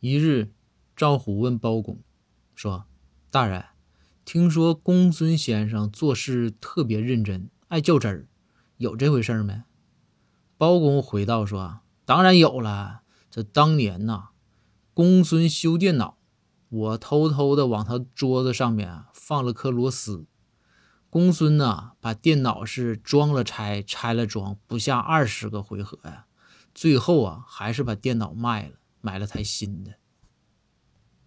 一日，赵虎问包公说：“大人，听说公孙先生做事特别认真，爱较真儿，有这回事没？”包公回道：“说当然有了。这当年呐，公孙修电脑，我偷偷的往他桌子上面放了颗螺丝。公孙呐，把电脑是装了拆，拆了装，不下二十个回合呀。最后啊，还是把电脑卖了，买了台新的。”